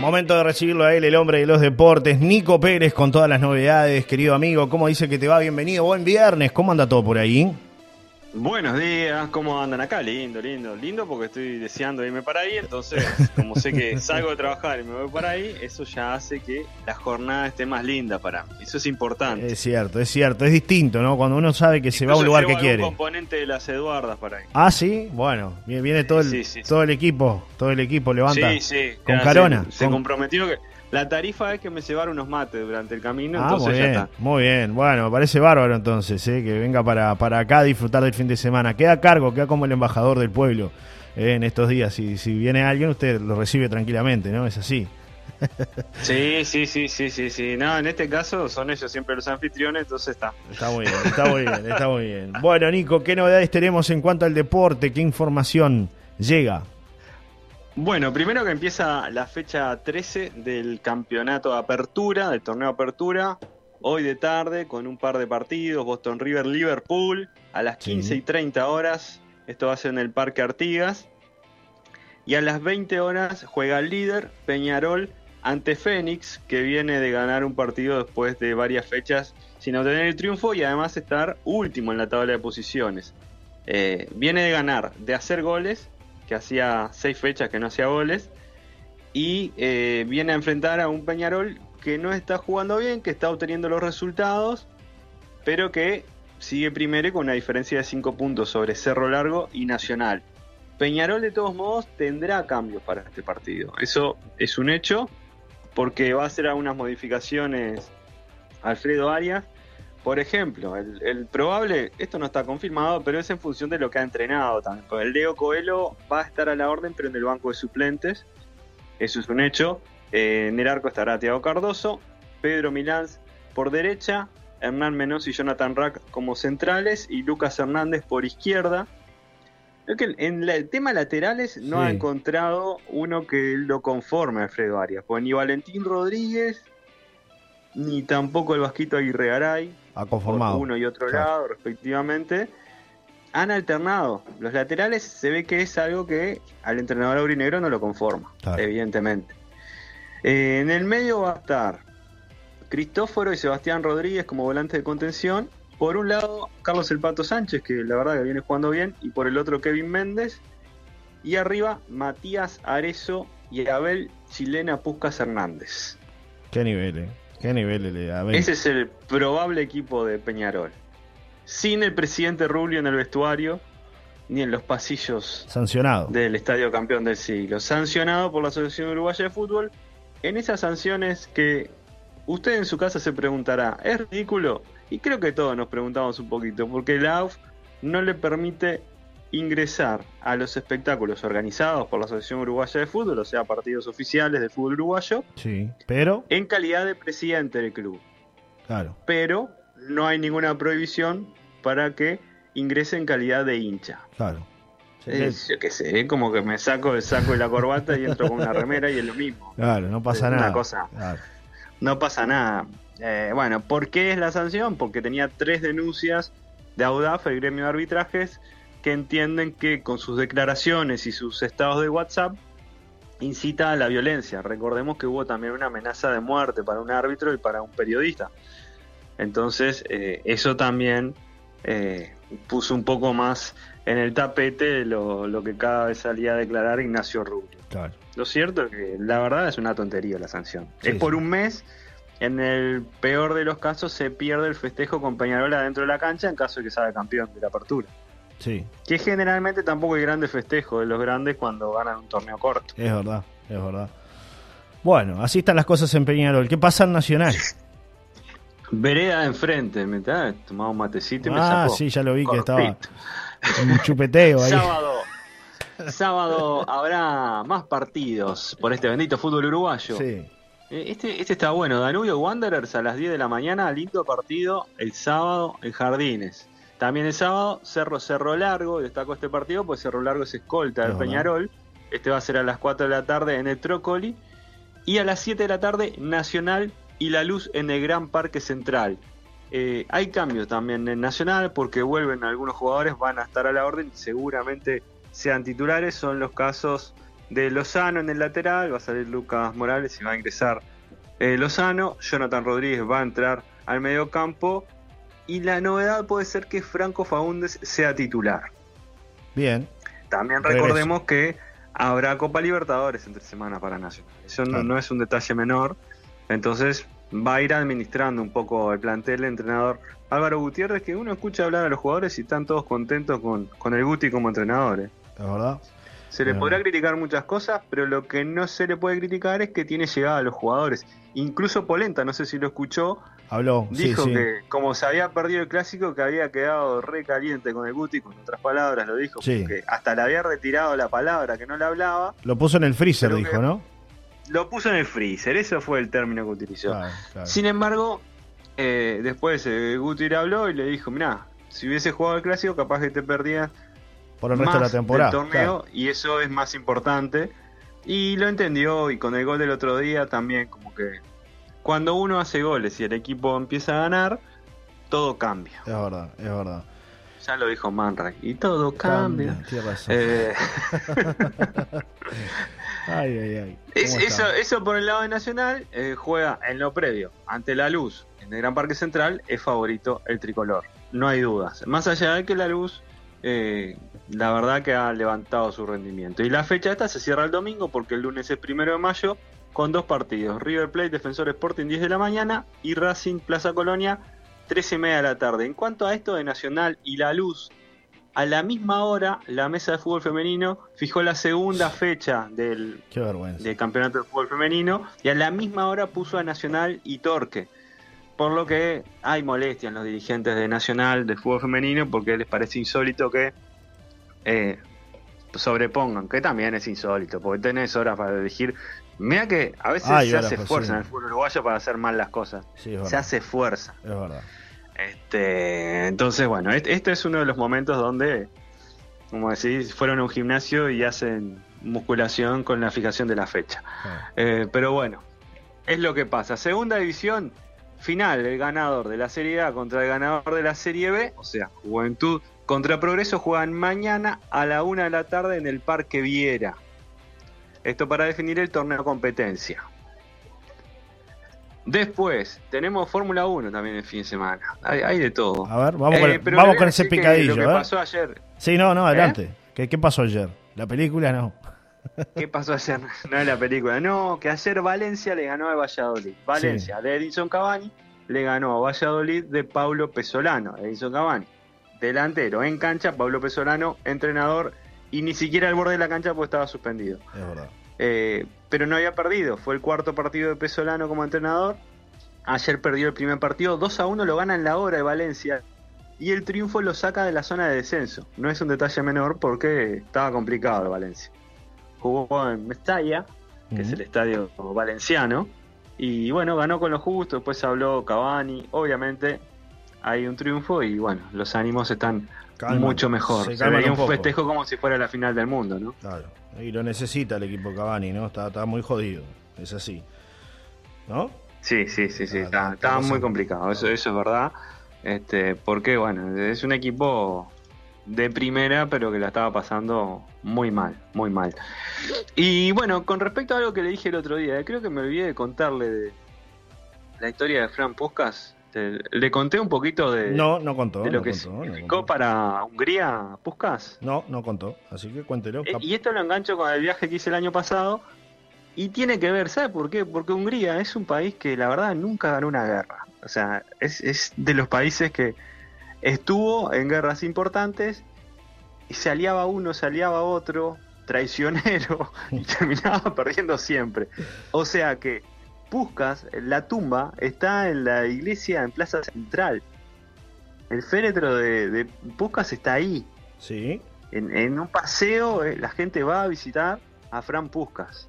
Momento de recibirlo a él, el hombre de los deportes, Nico Pérez, con todas las novedades. Querido amigo, ¿cómo dice que te va? Bienvenido. Buen viernes. ¿Cómo anda todo por ahí? Buenos días, ¿cómo andan acá? Lindo, lindo, lindo porque estoy deseando irme para ahí, entonces como sé que salgo de trabajar y me voy para ahí, eso ya hace que la jornada esté más linda para mí, eso es importante. Es cierto, es cierto, es distinto, ¿no? Cuando uno sabe que se va a un lugar que quiere. componente de las Eduardas para ahí. Ah, sí, bueno, viene todo el, todo el equipo, todo el equipo levanta sí, sí, con Carona. Se, comprometió que la tarifa es que me llevar unos mates durante el camino, ah, entonces muy bien, ya está. Muy bien, bueno, me parece bárbaro entonces, ¿eh? que venga para, para acá a disfrutar del fin de semana. Queda a cargo, queda como el embajador del pueblo ¿eh? en estos días. Si, si viene alguien, usted lo recibe tranquilamente, ¿no? Es así. Sí, sí, sí, sí, sí, sí. No, en este caso son ellos siempre los anfitriones, entonces está. Está muy bien, está muy bien, está muy bien. Bueno, Nico, ¿qué novedades tenemos en cuanto al deporte? ¿Qué información llega? Bueno, primero que empieza la fecha 13 del campeonato de apertura, del torneo apertura, hoy de tarde con un par de partidos, Boston River Liverpool, a las 15 y 30 horas, esto va a ser en el Parque Artigas, y a las 20 horas juega el líder Peñarol ante Fénix, que viene de ganar un partido después de varias fechas sin obtener el triunfo y además estar último en la tabla de posiciones. Eh, viene de ganar, de hacer goles que hacía seis fechas que no hacía goles, y eh, viene a enfrentar a un Peñarol que no está jugando bien, que está obteniendo los resultados, pero que sigue primero con una diferencia de 5 puntos sobre Cerro Largo y Nacional. Peñarol de todos modos tendrá cambios para este partido, eso es un hecho, porque va a hacer algunas modificaciones Alfredo Arias, por ejemplo, el, probable, esto no está confirmado, pero es en función de lo que ha entrenado también. Porque el Leo Coelho va a estar a la orden, pero en el banco de suplentes. Eso es un hecho. Eh, en el arco estará Tiago Cardoso, Pedro Milán por derecha, Hernán Menos y Jonathan Rack como centrales y Lucas Hernández por izquierda. en el tema laterales no ha encontrado uno que lo conforme a Alfredo Arias. Pues ni Valentín Rodríguez, ni tampoco el Vasquito Aguirre Garay ha conformado. uno y otro lado, respectivamente, han alternado. Los laterales se ve que es algo que al entrenador aurinegro no lo conforma, evidentemente. Eh, en el medio va a estar Cristóforo y Sebastián Rodríguez como volantes de contención. Por un lado, Carlos El Pato Sánchez, que la verdad que viene jugando bien, y por el otro, Kevin Méndez. Y arriba, Matías Arezo y Abel Chilena Puscas Hernández. Qué nivel, eh. ¿Qué nivel le Ese es el probable equipo de Peñarol. Sin el presidente Rubio en el vestuario, ni en los pasillos sancionado del Estadio Campeón del Siglo. Sancionado por la Asociación Uruguaya de Fútbol. En esas sanciones que usted en su casa se preguntará, ¿es ridículo? Y creo que todos nos preguntamos un poquito, porque la AUF no le permite ingresar a los espectáculos organizados por la Asociación Uruguaya de Fútbol, o sea, partidos oficiales de fútbol uruguayo. Sí, pero. En calidad de presidente del club. Claro. Pero no hay ninguna prohibición para que ingrese en calidad de hincha. Claro. Es, yo qué sé, es como que me saco el saco de la corbata y entro con una remera y es lo mismo. Claro, no pasa nada. Una cosa. No pasa nada. Eh, bueno, ¿por qué es la sanción? Porque tenía tres denuncias de AUDAF, el gremio de arbitrajes, que entienden que con sus declaraciones y sus estados de WhatsApp incita a la violencia. Recordemos que hubo también una amenaza de muerte para un árbitro y para un periodista. Entonces, eh, eso también eh, puso un poco más en el tapete lo, lo, que cada vez salía a declarar Ignacio Rubio. Lo cierto es que la verdad es una tontería la sanción. es por un mes. En el peor de los casos se pierde el festejo con Peñarola dentro de la cancha en caso de que salga campeón de la apertura. Que generalmente tampoco hay grandes festejos de los grandes cuando ganan un torneo corto. Es verdad, es verdad. Bueno, así están las cosas en Peñarol. ¿Qué pasa en Nacional? Vereda enfrente, me tomado un matecito y me Ah, sí, ya lo vi que estaba un chupeteo ahí. Sábado, sábado habrá más partidos por este bendito fútbol uruguayo. Sí. Eh, este, este está bueno, Danubio Wanderers a las 10 de la mañana, lindo partido el sábado en Jardines. También el sábado, Cerro Cerro Largo, destaco este partido, pues Cerro Largo es escolta del Peñarol. Este va a ser a las 4 de la tarde en el Trócoli. Y a las 7 de la tarde, Nacional y La Luz en el Gran Parque Central. Eh, hay cambios también en Nacional porque vuelven algunos jugadores, van a estar a la orden y seguramente sean titulares. Son los casos de Lozano en el lateral, va a salir Lucas Morales y va a ingresar eh, Lozano, Jonathan Rodríguez va a entrar al medio campo y la novedad puede ser que Franco Faúndez sea titular. Bien. También recordemos que habrá Copa Libertadores entre semanas para Nacional. Eso no, es un detalle menor. Entonces va a ir administrando un poco el plantel el entrenador Álvaro Gutiérrez, que uno escucha hablar a los jugadores y están todos contentos con, con el Guti como entrenador. ¿eh? verdad? Se le podrá criticar muchas cosas, pero lo que no se le puede criticar es que tiene llegada a los jugadores. Incluso Polenta, no sé si lo escuchó, habló, dijo que como se había perdido el clásico, que había quedado re caliente con el Guti, con otras palabras lo dijo, que hasta le había retirado la palabra que no le hablaba. Lo puso en el freezer, dijo, ¿no? Lo puso en el freezer, eso fue el término que utilizó. Sin embargo, eh, después eh, Guti le habló y le dijo, mirá, si hubiese jugado el clásico, capaz que te perdías por el resto de la temporada. torneo y eso es más importante. Y lo entendió y con el gol del otro día también como que cuando uno hace goles y el equipo empieza a ganar, todo cambia. Es verdad, es verdad. Ya lo dijo Manrak. Y todo cambia. Eh, ay, ay, ay. eso, eso por el lado de Nacional eh, juega en lo previo, ante la luz, en el Gran Parque Central, es favorito el tricolor. No hay dudas. Más allá de que la luz eh, la verdad que ha levantado su rendimiento. Y la fecha esta se cierra el domingo porque el lunes es primero de mayo con dos partidos. River Plate, Defensor Sporting 10 de la mañana y Racing Plaza Colonia 13 y media de la tarde. En cuanto a esto de Nacional y La Luz, a la misma hora la mesa de fútbol femenino fijó la segunda fecha del, del campeonato de fútbol femenino y a la misma hora puso a Nacional y Torque por lo que hay molestia en los dirigentes de Nacional de fútbol femenino porque les parece insólito que eh, sobrepongan, que también es insólito, porque tenés horas para elegir. Mira que a veces se hace fuerza en el fútbol uruguayo para hacer mal las cosas. se hace fuerza. Es verdad. Este, entonces, bueno, este, es uno de los momentos donde, como decís, fueron a un gimnasio y hacen musculación con la fijación de la fecha. Eh, pero bueno, es lo que pasa. Segunda división, final, el ganador de la Serie A contra el ganador de la Serie B, o sea, Juventud contra Progreso, juegan mañana a la una de la tarde en el Parque Viera. Esto para definir el torneo competencia. Después, tenemos Fórmula 1 también el fin de semana. Hay, de todo. A ver, vamos, con, eh, ese picadillo. Lo que pasó ayer. Sí, no, no, adelante. ¿Qué, ¿Qué pasó ayer? La película no. ¿Qué pasó ayer? No es la película. No, que ayer Valencia le ganó a Valladolid. Valencia de Edison Cavani le ganó a Valladolid de Paulo Pesolano. Edison Cavani, delantero en cancha, Pablo Pesolano, entrenador, y ni siquiera al borde de la cancha pues estaba suspendido. Es verdad. Eh, pero no había perdido. Fue el cuarto partido de Pesolano como entrenador. Ayer perdió el primer partido. 2 a 1 lo gana en la hora de Valencia. Y el triunfo lo saca de la zona de descenso. No es un detalle menor porque estaba complicado Valencia jugó en Mestalla, que es el estadio valenciano, y bueno, ganó con lo justo, después habló Cavani, obviamente hay un triunfo y bueno, los ánimos están mucho mejor. Se, veía un, festejo como si fuera la final del mundo, ¿no? Claro, y lo necesita el equipo Cavani, ¿no? Está, muy jodido, es así, ¿no? Sí, sí, sí, sí, está, muy complicado, eso, eso es verdad. Este, porque bueno, es un equipo de primera, pero que la estaba pasando muy mal, muy mal. Y bueno, con respecto a algo que le dije el otro día, creo que me olvidé de contarle de la historia de Fran Puskas. ¿Le conté un poquito de, no, no contó, lo que significó para Hungría Puskas? No, no contó, así que cuéntelo. Eh, y esto lo engancho con el viaje que hice el año pasado. Y tiene que ver, ¿sabe por qué? Porque Hungría es un país que la verdad nunca ganó una guerra. O sea, es, es de los países que estuvo en guerras importantes y se aliaba uno, se aliaba otro, traicionero, y terminaba perdiendo siempre. O sea que Puscas, la tumba, está en la iglesia en Plaza Central. El féretro de, de Puscas está ahí. Sí. En, un paseo eh, la gente va a visitar a Fran Puscas.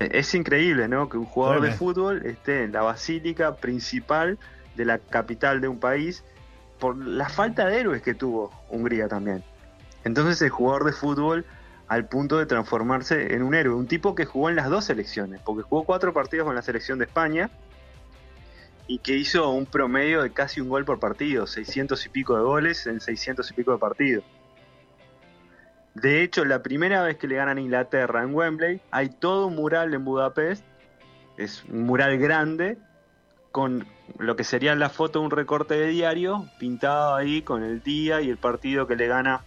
E, es increíble, ¿no? Que un jugador de fútbol esté en la basílica principal de la capital de un país por la falta de héroes que tuvo Hungría también. Entonces el jugador de fútbol al punto de transformarse en un héroe, un tipo que jugó en las dos selecciones, porque jugó cuatro partidos con la selección de España y que hizo un promedio de casi un gol por partido, 600 y pico de goles en 600 y pico de partidos. De hecho, la primera vez que le ganan a Inglaterra en Wembley, hay todo un mural en Budapest, es un mural grande, con lo que sería la foto de un recorte de diario, pintado ahí con el día y el partido que le gana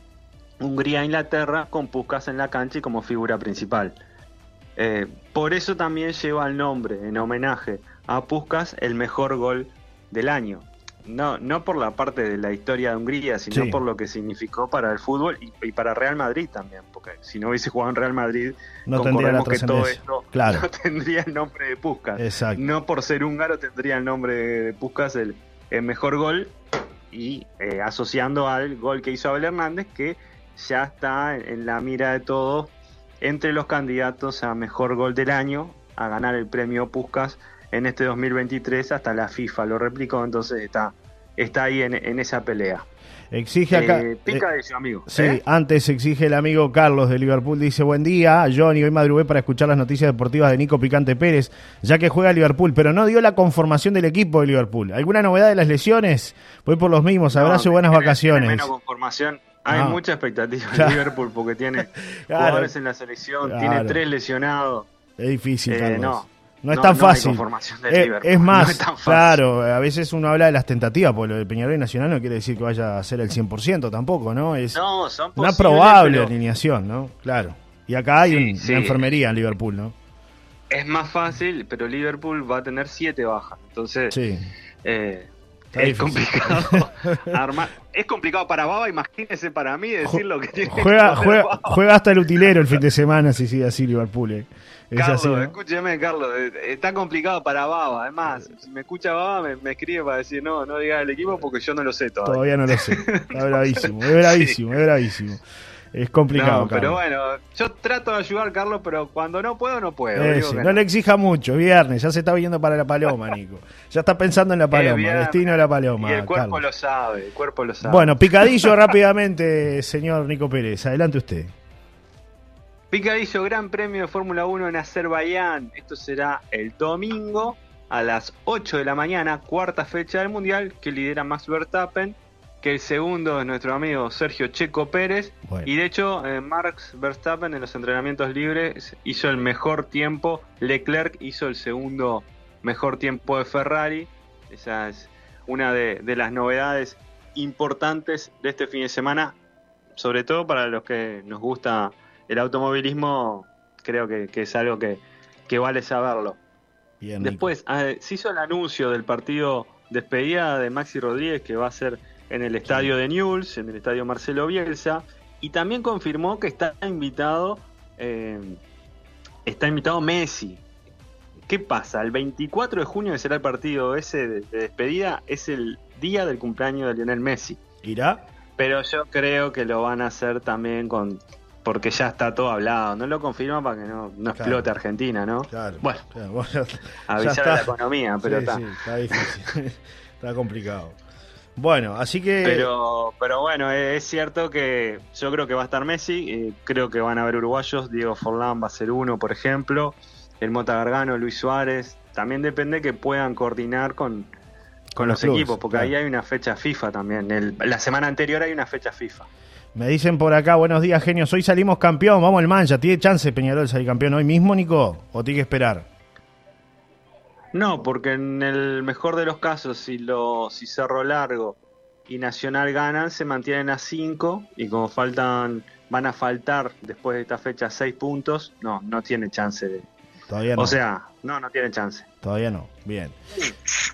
Hungría Inglaterra, con Puskas en la cancha y como figura principal. Eh, por eso también lleva el nombre, en homenaje a Puskas, el mejor gol del año. No, no por la parte de la historia de Hungría, sino Sí. por lo que significó para el fútbol y, y para Real Madrid también, porque si no hubiese jugado en Real Madrid, No tendría la que todo esto Claro. no tendría el nombre de Puskas. Exacto. No por ser húngaro tendría el nombre de Puskas el, el mejor gol y eh, asociando al gol que hizo Abel Hernández que ya está en, la mira de todos entre los candidatos a mejor gol del año a ganar el premio Puskas en este 2023 hasta la FIFA lo replicó entonces está está ahí en, en esa pelea Exige acá. Eh, eh, pica de su amigo Sí, ¿eh? antes exige el amigo Carlos de Liverpool. Dice, buen día, Johnny, hoy madrugué para escuchar las noticias deportivas de Nico Picante Pérez, ya que juega Liverpool, pero no dio la conformación del equipo de Liverpool. ¿Alguna novedad de las lesiones? Voy por los mismos, abrazo y buenas vacaciones. menos conformación. Hay Ah. mucha expectativa Claro. en Liverpool porque tiene Claro. jugadores en la selección, Claro. tiene tres lesionados. Es difícil, Eh, no. No es No, tan no fácil. Eh, Liverpool, es más, no es tan fácil. claro, a veces uno habla de las tentativas, porque lo de Peñarol y Nacional no quiere decir que vaya a ser el 100% tampoco, ¿no? Es No, son una probable pero alineación, ¿no? Claro. Y acá hay Sí, un- sí. una enfermería en Liverpool, ¿no? Es más fácil, pero Liverpool va a tener siete bajas. Entonces, Sí. eh, es complicado armar. Es complicado para Baba, imagínese para mí decir lo que tiene que Juega, hacer juega, Baba. juega hasta el utilero el fin de semana si sigue así Liverpool. eh. Es Carlos, así, ¿no? escúcheme, Carlos, está complicado para Baba. Además, si me escucha Baba, me, me escribe para decir no, no diga el equipo porque yo no lo sé todavía. Todavía no lo sé. Está bravísimo, es bravísimo, es bravísimo. Es complicado, No, pero Carlos. bueno, yo trato de ayudar, Carlos, pero cuando no puedo, no puedo. Eh, digo no no. le exija mucho, viernes, ya se está viendo para la paloma, Nico. Ya está pensando en la paloma, destino de la paloma. Y el cuerpo Carlos. lo sabe, el cuerpo lo sabe. Bueno, picadillo rápidamente, señor Nico Pérez. Adelante usted. Picadillo, Gran Premio de Fórmula 1 en Azerbaiyán. Esto será el domingo a las 8 de la mañana, cuarta fecha del Mundial, que lidera Max Verstappen, que el segundo es nuestro amigo Sergio Checo Pérez. Bueno. Y de hecho, eh, Max Verstappen en los entrenamientos libres hizo el mejor tiempo, Leclerc hizo el segundo mejor tiempo de Ferrari. Esa es una de, de las novedades importantes de este fin de semana, sobre todo para los que nos gusta el automovilismo, creo que, que es algo que, que vale saberlo. Bien. Después eh, se hizo el anuncio del partido despedida de Maxi Rodríguez que va a ser en el estadio de Newell's, en el estadio Marcelo Bielsa, y también confirmó que está invitado, eh, está invitado Messi. ¿Qué pasa? El 24 de junio que será el partido ese de, de despedida, es el día del cumpleaños de Lionel Messi. ¿Irá? Pero yo creo que lo van a hacer también con porque ya está todo hablado. No lo confirma para que no, no explote Argentina, ¿no? Claro. Bueno, claro, bueno, ya avisar a la economía, pero Sí, está. sí, está difícil. está complicado. Bueno, así que. Pero, pero bueno, es es cierto que yo creo que va a estar Messi, eh, creo que van a haber uruguayos, Diego Forlán va a ser uno, por ejemplo, el Mota Gargano, Luis Suárez, también depende que puedan coordinar con, con, los, los clubes, equipos, porque claro. ahí hay una fecha FIFA también, El- la semana anterior hay una fecha FIFA. Me dicen por acá, buenos días, genios. Hoy salimos campeón, vamos al mancha. ¿Tiene chance Peñarol de salir campeón hoy mismo, Nico? ¿O tiene que esperar? No, porque en el mejor de los casos, si, lo, si Cerro Largo y Nacional ganan, se mantienen a 5 y como faltan, van a faltar después de esta fecha 6 puntos, no, no tiene chance de... Todavía no. O sea, no, no tiene chance. Todavía no. Bien.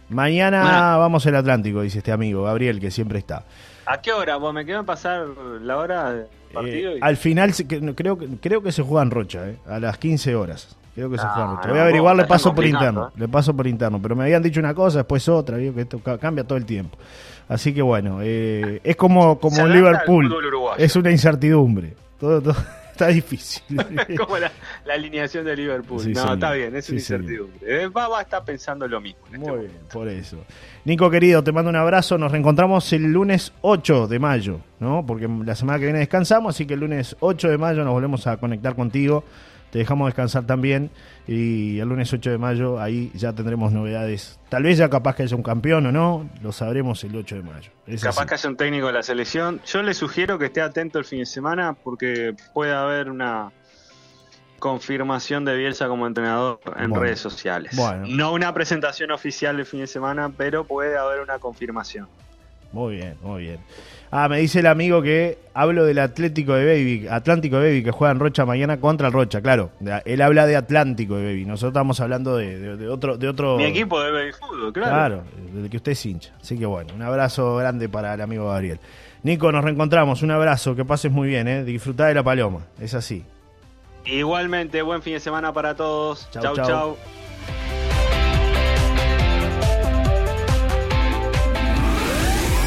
Mañana Bueno. vamos al Atlántico, dice este amigo, Gabriel, que siempre está. ¿A qué hora? Vos me quedan pasar la hora del partido. Eh, y- al final, se- que- no, creo, que- creo que se juega en Rocha, eh, a las 15 horas. Creo que se no, Voy a averiguar, le paso por interno. Le paso por interno. Pero me habían dicho una cosa, después otra. Digo que esto ca- cambia todo el tiempo. Así que bueno, eh, es como, como Liverpool. Es una incertidumbre. Todo, todo está difícil. como la, la alineación de Liverpool. Sí, no, señor. está bien, es Sí, una incertidumbre. Eh, Baba está pensando lo mismo. en este Muy bien, por eso. Nico querido, te mando un abrazo. Nos reencontramos el lunes 8 de mayo, ¿no? Porque la semana que viene descansamos, así que el lunes 8 de mayo nos volvemos a conectar contigo te dejamos descansar también y el lunes 8 de mayo ahí ya tendremos novedades. Tal vez ya capaz que haya un campeón o no, lo sabremos el 8 de mayo. capaz que haya un técnico de la selección. Yo le sugiero que esté atento el fin de semana porque puede haber una confirmación de Bielsa como entrenador en redes sociales. No una presentación oficial el fin de semana, pero puede haber una confirmación. Muy bien, muy bien. Ah, me dice el amigo que hablo del Atlético de Baby, Atlántico de Baby, que juega en Rocha mañana contra el Rocha, claro. Él habla de Atlántico de Baby, nosotros estamos hablando de, otro, de otro... Mi equipo de Baby Fútbol, claro. Claro, del que usted es hincha. Así que bueno, un abrazo grande para el amigo Gabriel. Nico, nos reencontramos, un abrazo, que pases muy bien, ¿eh? Disfrutá de la paloma, es así. Igualmente, buen fin de semana para todos. Chau, chau. chau.